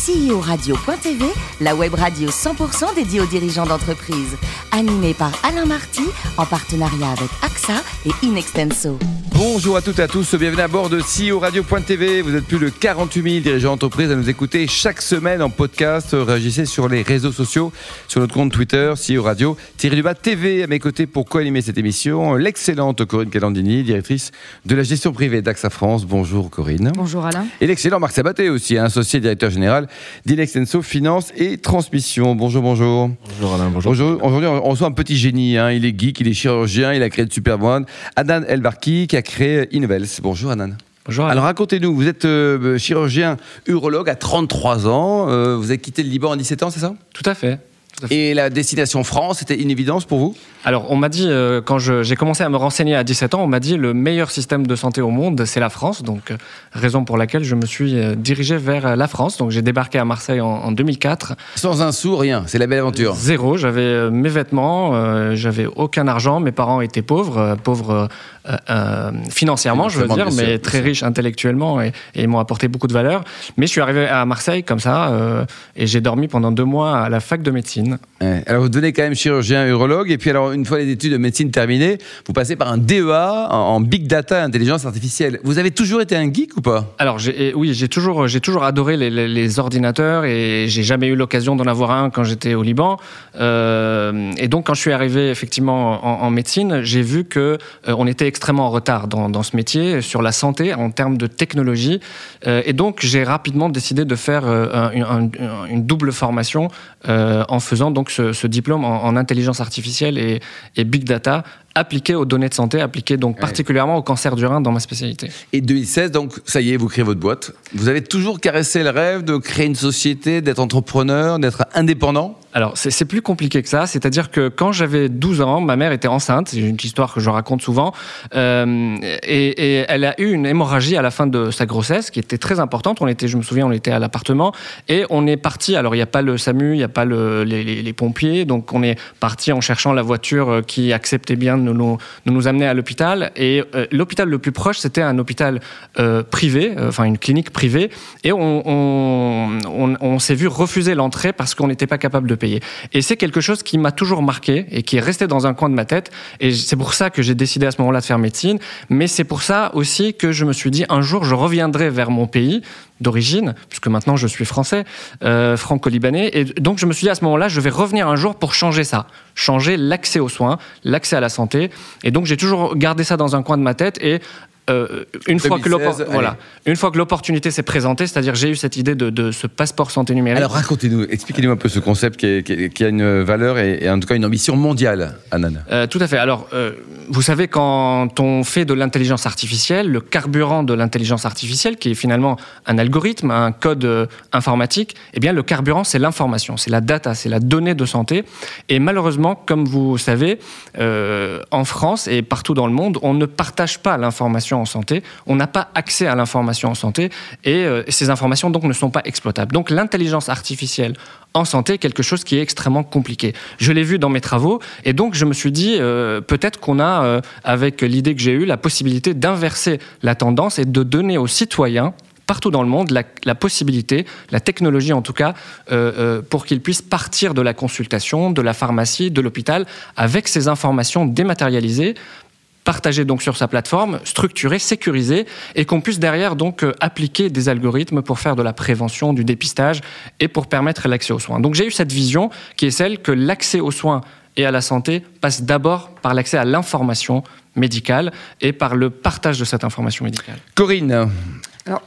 CEO-radio.tv, la web radio 100% dédiée aux dirigeants d'entreprise. Animée par Alain Marty, en partenariat avec AXA et Inextenso. Bonjour à toutes et à tous, bienvenue à bord de CEO Radio.tv. Vous êtes plus de 48 000 dirigeants d'entreprise à nous écouter chaque semaine en podcast. Réagissez sur les réseaux sociaux, sur notre compte Twitter, CEO Radio, Thierry Dubat TV à mes côtés pour co-animer cette émission. L'excellente Corinne Calandini, directrice de la gestion privée d'AXA France. Bonjour Corinne. Bonjour Alain. Et l'excellent Marc Sabaté aussi, hein, associé directeur général d'Inextenso Finance et Transmission. Bonjour, bonjour. Bonjour Alain, bonjour. Aujourd'hui, on reçoit un petit génie. Hein. Il est geek, il est chirurgien, il a créé de Superman. Adan Elbarki qui a créé Invels. Bonjour Anan. Bonjour. Alors racontez-nous, vous êtes euh, chirurgien urologue à 33 ans, euh, vous avez quitté le Liban à 17 ans, c'est ça? Tout à fait. Et la destination France, c'était une évidence pour vous? Alors, on m'a dit, euh, quand j'ai commencé à me renseigner à 17 ans, on m'a dit le meilleur système de santé au monde, c'est la France. Donc, raison pour laquelle je me suis dirigé vers la France. Donc, j'ai débarqué à Marseille en, en, 2004. Sans un sou, rien. C'est la belle aventure. Zéro. J'avais mes vêtements, j'avais aucun argent. Mes parents étaient pauvres, pauvres euh, euh, financièrement, je veux dire, mais très riches intellectuellement et, et m'ont apporté beaucoup de valeur. Mais je suis arrivé à Marseille comme ça euh, et j'ai dormi pendant deux mois à la fac de médecine. Ouais. Alors vous devenez quand même chirurgien urologue et puis alors une fois les études de médecine terminées, vous passez par un DEA en, en big data, intelligence artificielle. Vous avez toujours été un geek ou pas? Alors oui, j'ai toujours j'ai toujours adoré les, les, les ordinateurs et j'ai jamais eu l'occasion d'en avoir un quand j'étais au Liban. Euh, et donc quand je suis arrivé effectivement en, en médecine, j'ai vu que on était extrêmement en retard dans, dans, ce métier, sur la santé, en termes de technologie. Euh, et donc, j'ai rapidement décidé de faire euh, un, un, une double formation euh, en faisant donc ce, diplôme en, en, intelligence artificielle et big data appliqué aux données de santé, appliqué donc ouais. particulièrement au cancer du rein dans ma spécialité. Et 2016, donc ça y est, vous créez votre boîte. Vous avez toujours caressé le rêve de créer une société, d'être entrepreneur, d'être indépendant? Alors, c'est plus compliqué que ça. C'est-à-dire que quand j'avais 12 ans, ma mère était enceinte. C'est une histoire que je raconte souvent. Euh, et, et, elle a eu une hémorragie à la fin de sa grossesse qui était très importante. On était, je me souviens, on était à l'appartement et on est parti. Alors, il n'y a pas le SAMU, il n'y a pas le, les, les, les, pompiers. Donc, on est parti en cherchant la voiture qui acceptait bien nous, nous amener à l'hôpital. Et euh, l'hôpital le plus proche, c'était un hôpital euh, privé, enfin une clinique privée. Et on s'est vu refuser l'entrée parce qu'on n'était pas capable de payer. Et c'est quelque chose qui m'a toujours marqué et qui est resté dans un coin de ma tête. Et c'est pour ça que j'ai décidé à ce moment-là de faire médecine. Mais c'est pour ça aussi que je me suis dit un jour je reviendrai vers mon pays d'origine, puisque maintenant je suis français, euh, franco-libanais. Et donc je me suis dit à ce moment-là, je vais revenir un jour pour changer ça, changer l'accès aux soins, l'accès à la santé. Et donc j'ai toujours gardé ça dans un coin de ma tête. Et euh, une, 2016, fois que voilà, une fois que l'opportunité s'est présentée, c'est-à-dire j'ai eu cette idée de, de, ce passeport santé numérique. Alors racontez-nous, expliquez-nous un peu ce concept qui, est, qui, qui, a une valeur et, et, en tout cas une ambition mondiale, Anan. Euh, tout à fait. Alors, euh, vous savez, quand on fait de l'intelligence artificielle, le carburant de l'intelligence artificielle, qui est finalement un algorithme, un code informatique, eh bien le carburant, c'est l'information, c'est la data, c'est la donnée de santé. Et malheureusement, comme vous savez, en France et partout dans le monde, on ne partage pas l'information en santé, on n'a pas accès à l'information en santé et euh, ces informations donc ne sont pas exploitables. Donc l'intelligence artificielle en santé est quelque chose qui est extrêmement compliqué. Je l'ai vu dans mes travaux et donc je me suis dit euh, peut-être qu'on a euh, avec l'idée que j'ai eue la possibilité d'inverser la tendance et de donner aux citoyens partout dans le monde la, possibilité, la technologie en tout cas, pour qu'ils puissent partir de la consultation, de la pharmacie, de l'hôpital, avec ces informations dématérialisées partagé donc sur sa plateforme, structuré, sécurisé, et qu'on puisse derrière donc euh, appliquer des algorithmes pour faire de la prévention, du dépistage et pour permettre l'accès aux soins. Donc j'ai eu cette vision qui est celle que l'accès aux soins et à la santé passe d'abord par l'accès à l'information médicale et par le partage de cette information médicale. Corinne,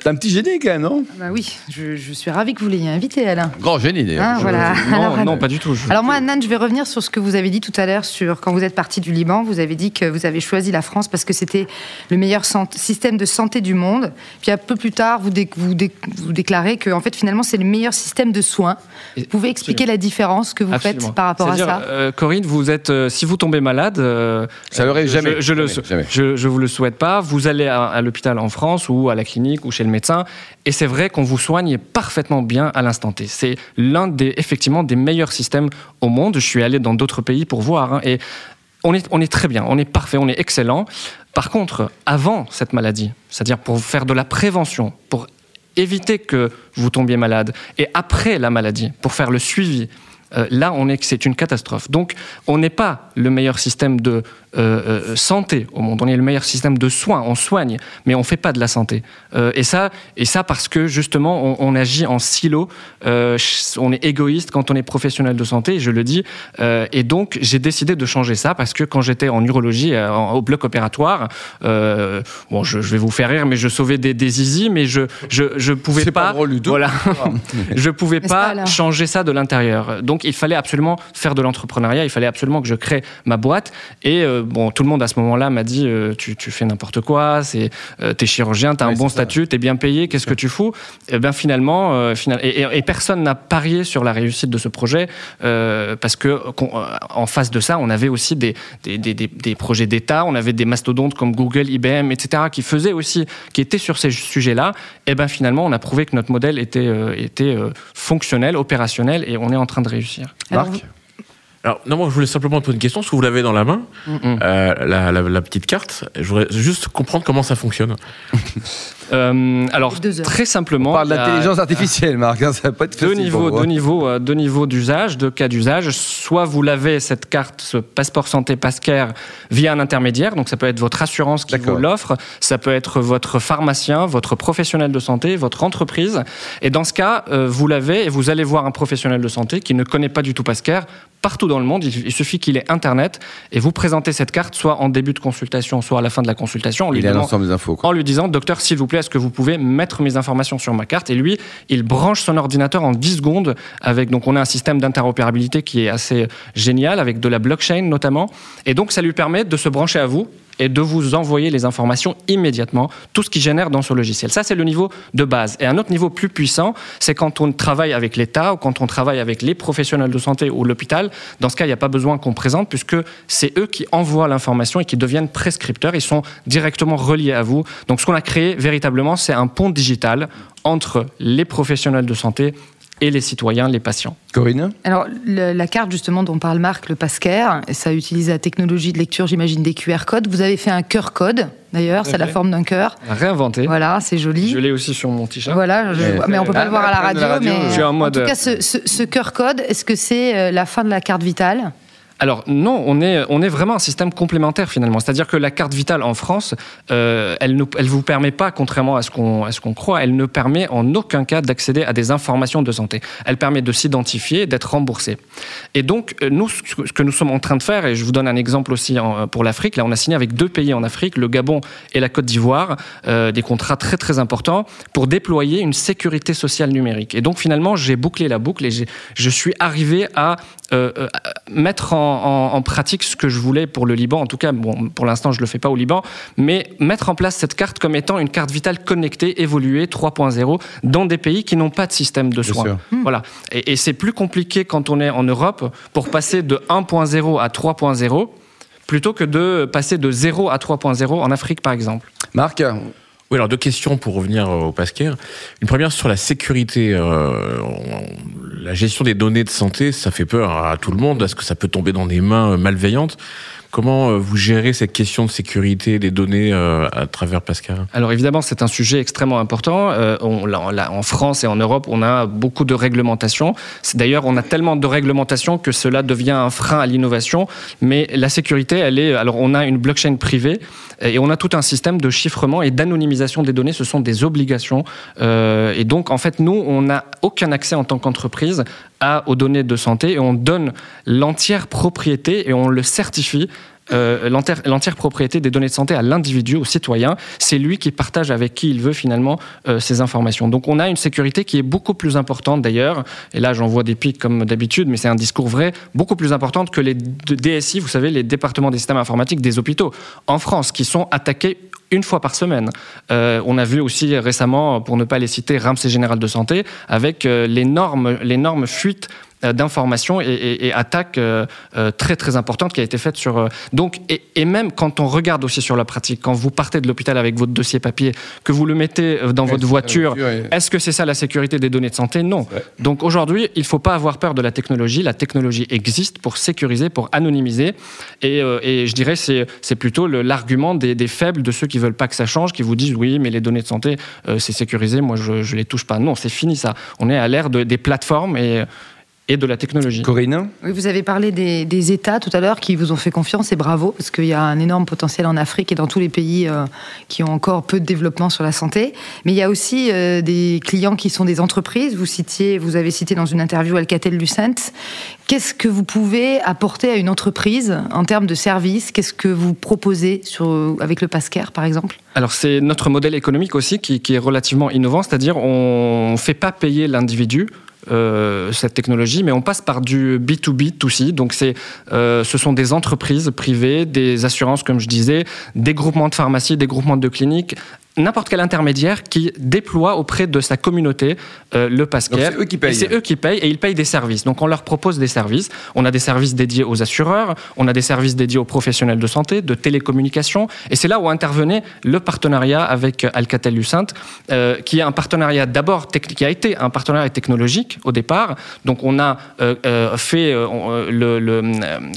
c'est un petit génie quand même, non? bah Oui, je, je, suis ravie que vous l'ayez invité, Alain. Grand génie d'ailleurs. Ah, voilà. Non, alors, non, pas du tout. Je... Alors moi, Nan, je vais revenir sur ce que vous avez dit tout à l'heure sur quand vous êtes parti du Liban. Vous avez dit que vous avez choisi la France parce que c'était le meilleur système de santé du monde. Puis un peu plus tard, vous, dé vous, dé vous déclarez que en fait, finalement, c'est le meilleur système de soins. Vous pouvez expliquer Absolument. la différence que vous Absolument. faites par rapport à ça? euh, Corinne, vous êtes, euh, si vous tombez malade, euh, ça l'aurait jamais. Je, je, le, jamais. Je, je vous le souhaite pas. Vous allez à, à l'hôpital en France ou à la clinique ou chez le médecin et c'est vrai qu'on vous soigne parfaitement bien à l'instant T. C'est l'un des, effectivement, des meilleurs systèmes au monde. Je suis allé dans d'autres pays pour voir. Hein, et on est, on est très bien, on est parfait, on est excellent. Par contre, avant cette maladie, c'est-à-dire pour faire de la prévention, pour éviter que vous tombiez malade. Et après la maladie, pour faire le suivi, euh, là, on est c'est une catastrophe. Donc, on n'est pas le meilleur système de euh, euh, santé au monde. On est le meilleur système de soins. On soigne, mais on fait pas de la santé. et ça, et ça parce que justement, on, agit en silo. on est égoïste quand on est professionnel de santé. Je le dis. et donc, j'ai décidé de changer ça parce que quand j'étais en urologie, au bloc opératoire, bon, je, vais vous faire rire, mais je sauvais des, des zizi, mais je je, je pouvais pas, pas voilà, je pouvais pas changer ça de l'intérieur. Donc il fallait absolument faire de l'entrepreneuriat, il fallait absolument que je crée ma boîte. Et euh, bon, tout le monde à ce moment-là m'a dit euh, tu, fais n'importe quoi, c'est euh, t'es chirurgien, t'as un bon statut, t'es bien payé, qu'est-ce que tu fous? Et bien finalement, et, personne n'a parié sur la réussite de ce projet parce que en face de ça, on avait aussi des, des, projets d'État, on avait des mastodontes comme Google, IBM, etc. qui faisaient aussi, qui étaient sur ces sujets-là. Et ben finalement, on a prouvé que notre modèle était, était fonctionnel, opérationnel, et on est en train de réussir. Marc? Alors, non, moi, je voulais simplement poser une question. Est-ce que vous l'avez dans la main, euh, la, la, petite carte Je voudrais juste comprendre comment ça fonctionne. Euh, alors, très simplement. On parle d'intelligence artificielle, Marc. Hein, ça va pas être deux niveaux, deux niveaux, euh, deux niveaux d'usage, deux cas d'usage. Soit vous l'avez, cette carte, ce passeport santé Pascare, via un intermédiaire. Donc, ça peut être votre assurance qui vous l'offre. Ça peut être votre pharmacien, votre professionnel de santé, votre entreprise. Et dans ce cas, euh, vous l'avez et vous allez voir un professionnel de santé qui ne connaît pas du tout Pascare partout dans le monde. Il, suffit qu'il ait Internet et vous présentez cette carte soit en début de consultation, soit à la fin de la consultation. En lui, des infos, en lui disant, docteur, s'il vous plaît, est-ce que vous pouvez mettre mes informations sur ma carte Et lui, il branche son ordinateur en 10 secondes avec, donc on a un système d'interopérabilité qui est assez génial avec de la blockchain notamment. Et donc ça lui permet de se brancher à vous et de vous envoyer les informations immédiatement, tout ce qui génère dans ce logiciel. Ça, c'est le niveau de base. Et un autre niveau plus puissant, c'est quand on travaille avec l'État ou quand on travaille avec les professionnels de santé ou l'hôpital. Dans ce cas, il n'y a pas besoin qu'on présente puisque c'est eux qui envoient l'information et qui deviennent prescripteurs. Ils sont directement reliés à vous. Donc, ce qu'on a créé véritablement, c'est un pont digital entre les professionnels de santé et les citoyens, les patients. Corinne Alors, la carte justement dont parle Marc, le Pascaire, ça utilise la technologie de lecture, j'imagine, des QR codes. Vous avez fait un cœur code, d'ailleurs, c'est la forme d'un cœur. Réinventé. Voilà, c'est joli. Je l'ai aussi sur mon t-shirt. Voilà, mais on peut pas le voir à la radio. mais en tout cas, ce, ce cœur code, est-ce que c'est euh, la fin de la carte vitale? Alors non, on est, on est vraiment un système complémentaire finalement. C'est-à-dire que la carte vitale en France, euh, elle ne vous permet pas, contrairement à ce qu'on croit, elle ne permet en aucun cas d'accéder à des informations de santé. Elle permet de s'identifier, d'être remboursé. Et donc euh, nous, ce que nous sommes en train de faire, et je vous donne un exemple aussi pour l'Afrique, là on a signé avec deux pays en Afrique, le Gabon et la Côte d'Ivoire, euh, des contrats très très importants pour déployer une sécurité sociale numérique. Et donc finalement j'ai bouclé la boucle et je suis arrivé à euh, euh, mettre en, pratique ce que je voulais pour le Liban. En tout cas, bon, pour l'instant, je ne le fais pas au Liban, mais mettre en place cette carte comme étant une carte vitale connectée, évoluée 3.0 dans des pays qui n'ont pas de système de soins. Voilà. Et, et c'est plus compliqué quand on est en Europe pour passer de 1.0 à 3.0 plutôt que de passer de 0 à 3.0 en Afrique, par exemple. Marc alors deux questions pour revenir au Pascal. Une première sur la sécurité. Euh, la gestion des données de santé, ça fait peur à tout le monde. Est-ce que ça peut tomber dans des mains malveillantes? Comment euh, vous gérez cette question de sécurité des données euh, à travers Pascal? Alors évidemment, c'est un sujet extrêmement important. Euh, en France et en Europe, on a beaucoup de réglementations. D'ailleurs, on a tellement de réglementations que cela devient un frein à l'innovation. Mais la sécurité, elle est. Alors, on a une blockchain privée et on a tout un système de chiffrement et d'anonymisation des données. Ce sont des obligations. et donc, en fait, nous, on n'a aucun accès en tant qu'entreprise aux données de santé et on donne l'entière propriété et on le certifie euh, l'entière propriété des données de santé à l'individu, au citoyen. C'est lui qui partage avec qui il veut finalement euh, ces informations. Donc on a une sécurité qui est beaucoup plus importante d'ailleurs, et là j'en vois des pics comme d'habitude, mais c'est un discours vrai, beaucoup plus importante que les DSI, vous savez, les départements des systèmes informatiques des hôpitaux en France, qui sont attaqués une fois par semaine. Euh, on a vu aussi récemment, pour ne pas les citer, Ramsey Général de Santé, avec l'énorme, l'énorme fuite d'informations et, et, attaques très très importantes qui a été faite sur. donc et, et, même quand on regarde aussi sur la pratique, quand vous partez de l'hôpital avec votre dossier papier, que vous le mettez dans votre voiture, est-ce que c'est ça la sécurité des données de santé? Non. Donc aujourd'hui, il ne faut pas avoir peur de la technologie. La technologie existe pour sécuriser, pour anonymiser. Et, et je dirais c'est c'est plutôt l'argument des, des, faibles, de ceux qui veulent pas que ça change, qui vous disent oui, mais les données de santé c'est sécurisé, moi je, je les touche pas. Non, c'est fini ça. On est à l'ère de, des plateformes et et de la technologie. Corinne oui, Vous avez parlé des, des États tout à l'heure qui vous ont fait confiance et bravo, parce qu'il y a un énorme potentiel en Afrique et dans tous les pays euh, qui ont encore peu de développement sur la santé. Mais il y a aussi euh, des clients qui sont des entreprises. Vous, citiez, vous avez cité dans une interview Alcatel-Lucent. Qu'est-ce que vous pouvez apporter à une entreprise en termes de services? Qu'est-ce que vous proposez sur, avec le Pascare, par exemple? Alors c'est notre modèle économique aussi qui, qui est relativement innovant, c'est-à-dire on ne fait pas payer l'individu, euh, cette technologie, mais on passe par du B2B, aussi. Donc, c'est, euh, ce sont des entreprises privées, des assurances, comme je disais, des groupements de pharmacies, des groupements de cliniques n'importe quel intermédiaire qui déploie auprès de sa communauté euh, le Pascare. C'est eux qui payent. C'est eux qui payent et ils payent des services. Donc on leur propose des services. On a des services dédiés aux assureurs, on a des services dédiés aux professionnels de santé, de télécommunications. Et c'est là où intervenait le partenariat avec Alcatel-Lucent, euh, qui est un partenariat d'abord qui a été un partenariat technologique au départ. Donc on a euh, euh fait euh, le, le,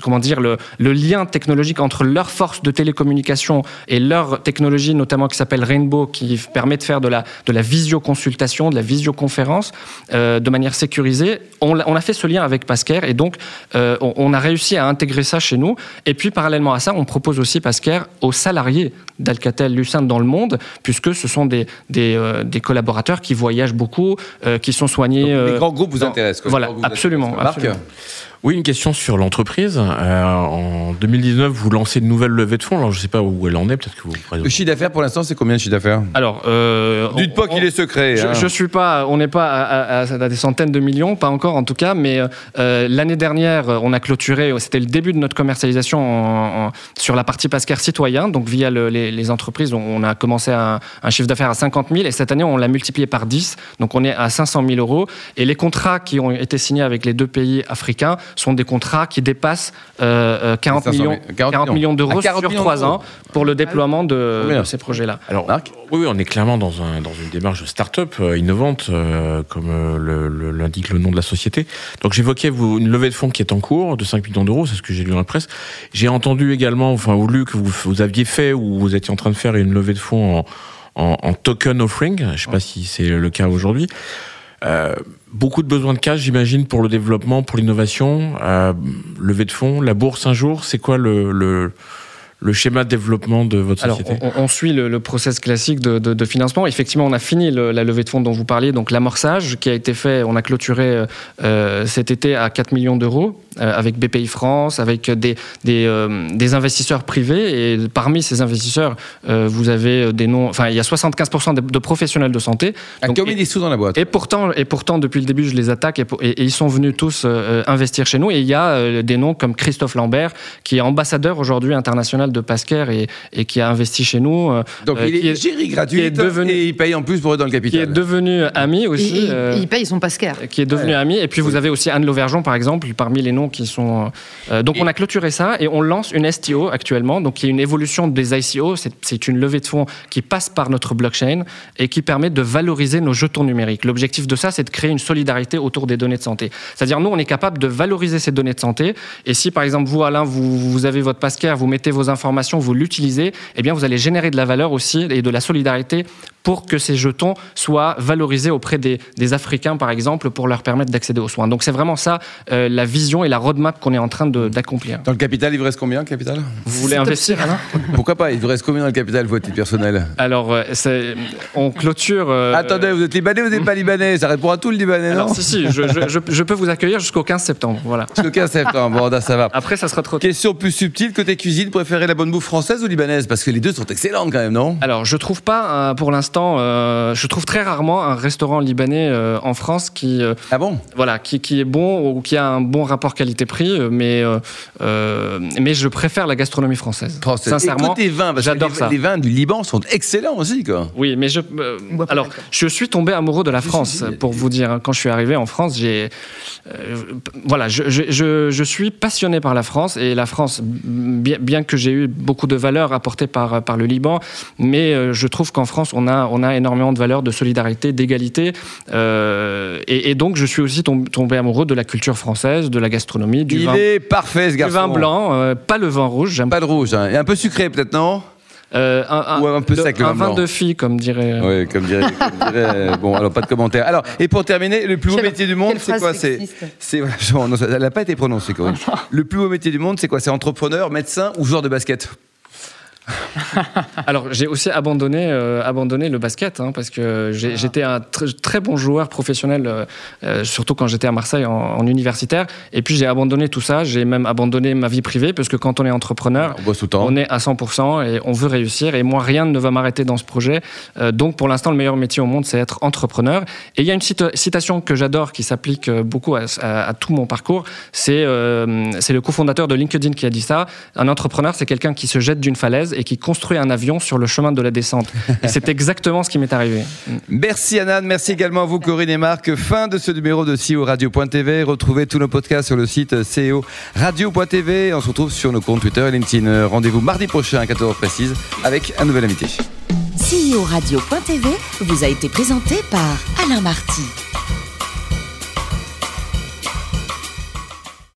comment dire le, le, lien technologique entre leur force de télécommunication et leur technologie, notamment qui s'appelle Rainbow qui permet de faire de la, de la visioconsultation, de la visioconférence euh, de manière sécurisée. On, on, a fait ce lien avec Pascare et donc euh, on, on, a réussi à intégrer ça chez nous. Et puis parallèlement à ça, on propose aussi Pascare aux salariés d'Alcatel-Lucent dans le monde, puisque ce sont des, des, euh, des collaborateurs qui voyagent beaucoup, qui sont soignés. Donc, les grands groupes vous dans, intéressent. Quoi, voilà, absolument. absolument. Oui, une question sur l'entreprise. Euh, en 2019, vous lancez une nouvelle levée de fonds. Alors, je ne sais pas où elle en est. Peut-être que vous. Le chiffre d'affaires pour l'instant, c'est combien de chiffre d'affaires? Alors, euh, dites pas qu'il est secret. Je, hein. je, suis pas. On n'est pas à, à, à, des centaines de millions, pas encore en tout cas. Mais euh, l'année dernière, on a clôturé. C'était le début de notre commercialisation en, en, sur la partie Pascare citoyen. Donc via le, les, les, entreprises, on a commencé un, un chiffre d'affaires à 50 000 et cette année, on l'a multiplié par 10. Donc on est à 500 000 euros. Et les contrats qui ont été signés avec les deux pays africains sont des contrats qui dépasse euh, 40, millions, 40, 40 millions d'euros sur trois ans pour le déploiement de, de ces projets-là. Alors, Marc oui, oui, on est clairement dans, un, dans une démarche de start-up euh, innovante, euh, comme euh, l'indique le, le, nom de la société. Donc j'évoquais une levée de fonds qui est en cours de 5 millions d'euros, c'est ce que j'ai lu dans la presse. J'ai entendu également, enfin, ou lu que vous, vous aviez fait ou vous étiez en train de faire une levée de fonds en, en, en token offering. Je ne sais pas si c'est le cas aujourd'hui. Euh, beaucoup de besoins de cash, j'imagine, pour le développement, pour l'innovation, euh, levée de fonds, la bourse un jour. C'est quoi le, le, le schéma de développement de votre société Alors, on, on, suit le, le, process classique de, de, de, financement. Effectivement, on a fini le, la levée de fonds dont vous parliez, donc l'amorçage qui a été fait, on a clôturé euh, cet été à 4 millions d'euros euh, avec BPI France, avec des, des, euh, des, investisseurs privés. Et parmi ces investisseurs, euh, vous avez des noms, enfin, il y a 75% de, de, professionnels de santé. Donc, combien des sous dans la boîte et pourtant, et pourtant, depuis le début, je les attaque et, et, et ils sont venus tous euh, investir chez nous. Et il y a des noms comme Christophe Lambert, qui est ambassadeur aujourd'hui international de Pascare et, et, qui a investi chez nous. Euh, Donc il est, est gratuit est devenu, et il paye en plus pour être dans le capital. Qui est devenu ami aussi. Il, il, il paye son Pascare. Qui est devenu ouais. ami. Et puis vous avez aussi Anne Lauvergeon, par exemple, parmi les noms qui sont. Euh, donc et on a clôturé ça et on lance une STO actuellement, donc qui est une évolution des ICO. C'est une levée de fonds qui passe par notre blockchain et qui permet de valoriser nos jetons numériques. L'objectif de ça, c'est de créer une solidarité autour des données de santé. C'est-à-dire nous, on est capable de valoriser ces données de santé. Et si par exemple vous, Alain, vous, vous avez votre Pascare, vous mettez vos informations, vous l'utilisez, eh bien vous allez générer de la valeur aussi et de la solidarité pour que ces jetons soient valorisés auprès des, des Africains, par exemple, pour leur permettre d'accéder aux soins. Donc c'est vraiment ça euh, la vision et la roadmap qu'on est en train d'accomplir. Dans le capital, il vous reste combien, capital? Vous voulez investir, Alain? Pourquoi pas? Il vous reste combien dans le capital, votre titre personnel Alors, euh, on clôture... Euh, Attendez, vous êtes libanais ou vous n'êtes pas libanais Ça répond à tout le libanais, non? Alors, si, si, je, je, je, peux vous accueillir jusqu'au 15 septembre, voilà. Jusqu'au 15 septembre, bon, ça va. Après, ça sera trop Question plus subtile, côté cuisine, préférez la bonne bouffe française ou libanaise? Parce que les deux sont excellentes quand même, non? Alors, je trouve pas, euh, pour l'instant, l'instant, euh, je trouve très rarement un restaurant libanais euh, en France qui, euh, Ah bon? voilà, qui, qui est bon ou qui a un bon rapport qualité-prix, euh, mais, euh, euh, mais je préfère la gastronomie française. Sincèrement, Et côté vin, parce que j'adore les, ça. les vins du Liban sont excellents aussi, quoi. Oui, mais je. euh, alors, je suis tombé amoureux de la France, pour vous dire. hein. Quand je suis arrivé en France, j'ai. euh, voilà, je, je, je, je suis passionné par la France et la France, bien, bien que j'ai eu beaucoup de valeurs apportées par, par le Liban, mais je trouve qu'en France, on a, on a énormément de valeurs de solidarité, d'égalité. euh, et, et donc, je suis aussi tom- tombé amoureux de la culture française, de la gastronomie, du, Il vin, est parfait, ce du garçon. vin blanc, euh, pas le vin rouge. J'aime Pas de rouge, hein. et un peu sucré peut-être, non? Euh, un, Ou un peu le- sec, le un vin blanc. de fille, comme dirait. Oui, comme dirait, comme dirait, Bon, alors pas de commentaire. Alors, et pour terminer, le plus beau Quelle- métier du monde, c'est quoi? C'est, c'est, elle n'a pas été prononcée, Corinne. Le plus beau métier du monde, c'est quoi? C'est entrepreneur, médecin ou joueur de basket? Alors, j'ai aussi abandonné, euh, abandonné le basket, hein, parce que j'ai- j'étais un tr- très bon joueur professionnel, euh, euh, surtout quand j'étais à Marseille en, en universitaire. Et puis, j'ai abandonné tout ça. J'ai même abandonné ma vie privée, parce que quand on est entrepreneur, On bosse tout le temps. on est à 100% et on veut réussir. Et moi, rien ne va m'arrêter dans ce projet. Euh, donc, pour l'instant, le meilleur métier au monde, c'est être entrepreneur. Et il y a une cita- citation que j'adore qui s'applique beaucoup à, à- à tout mon parcours. C'est c'est le cofondateur de LinkedIn qui a dit ça. Un entrepreneur, c'est quelqu'un qui se jette d'une falaise et qui construit un avion sur le chemin de la descente. Et c'est exactement ce qui m'est arrivé. Merci Anan, merci également à vous Corinne et Marc. Fin de ce numéro de CEO Radio.tv. Retrouvez tous nos podcasts sur le site CEO Radio.tv. On se retrouve sur nos comptes Twitter et LinkedIn. Rendez-vous mardi prochain à 14h précise avec un nouvel invité. CEO Radio.tv vous a été présenté par Alain Marty.